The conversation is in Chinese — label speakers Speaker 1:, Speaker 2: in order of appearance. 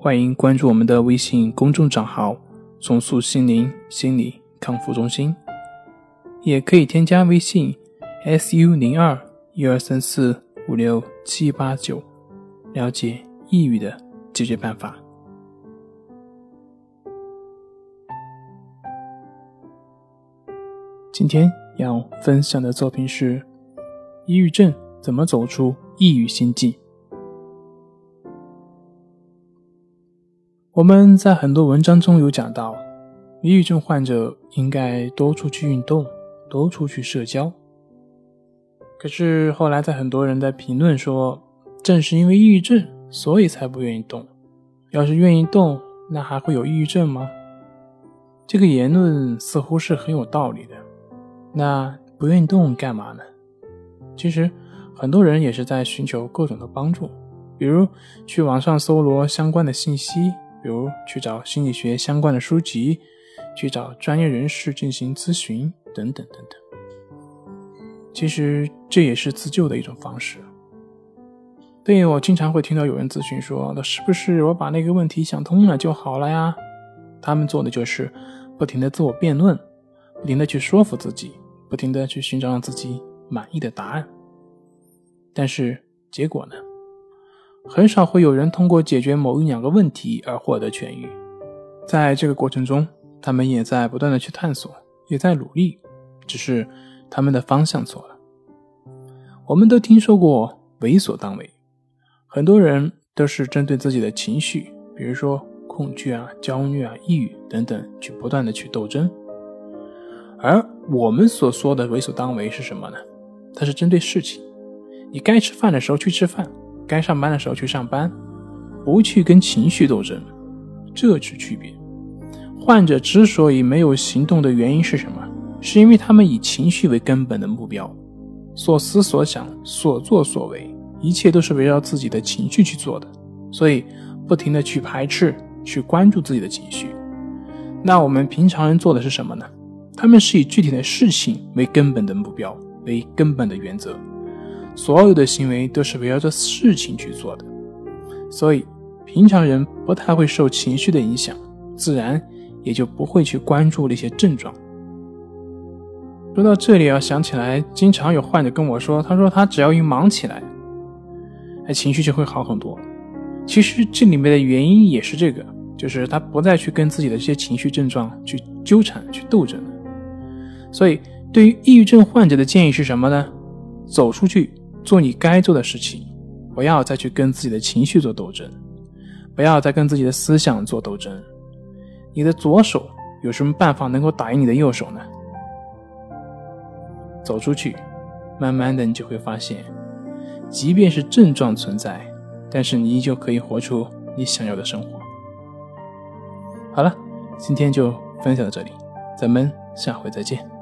Speaker 1: 欢迎关注我们的微信公众账号“重塑心灵心理康复中心”，也可以添加微信 “su 零二一二三四五六七八九”了解抑郁的解决办法。今天要分享的作品是《抑郁症怎么走出抑郁心境》。我们在很多文章中有讲到，抑郁症患者应该多出去运动，多出去社交。可是后来在很多人在评论说，正是因为抑郁症，所以才不愿意动。要是愿意动，那还会有抑郁症吗？这个言论似乎是很有道理的。那不愿意动干嘛呢？其实很多人也是在寻求各种的帮助，比如去网上搜罗相关的信息。比如去找心理学相关的书籍，去找专业人士进行咨询，等等等等。其实这也是自救的一种方式。对我经常会听到有人咨询说：“那是不是我把那个问题想通了就好了呀？”他们做的就是不停的自我辩论，不停的去说服自己，不停的去寻找让自己满意的答案。但是结果呢？很少会有人通过解决某一两个问题而获得痊愈，在这个过程中，他们也在不断的去探索，也在努力，只是他们的方向错了。我们都听说过为所当为，很多人都是针对自己的情绪，比如说恐惧啊、焦虑啊、抑郁等等，去不断的去斗争。而我们所说的为所当为是什么呢？它是针对事情，你该吃饭的时候去吃饭。该上班的时候去上班，不去跟情绪斗争，这是区别。患者之所以没有行动的原因是什么？是因为他们以情绪为根本的目标，所思所想、所作所为，一切都是围绕自己的情绪去做的，所以不停的去排斥、去关注自己的情绪。那我们平常人做的是什么呢？他们是以具体的事情为根本的目标，为根本的原则。所有的行为都是围绕着事情去做的，所以平常人不太会受情绪的影响，自然也就不会去关注那些症状。说到这里啊，想起来，经常有患者跟我说，他说他只要一忙起来，哎，情绪就会好很多。其实这里面的原因也是这个，就是他不再去跟自己的这些情绪症状去纠缠、去斗争了。所以，对于抑郁症患者的建议是什么呢？走出去。做你该做的事情，不要再去跟自己的情绪做斗争，不要再跟自己的思想做斗争。你的左手有什么办法能够打赢你的右手呢？走出去，慢慢的你就会发现，即便是症状存在，但是你依旧可以活出你想要的生活。好了，今天就分享到这里，咱们下回再见。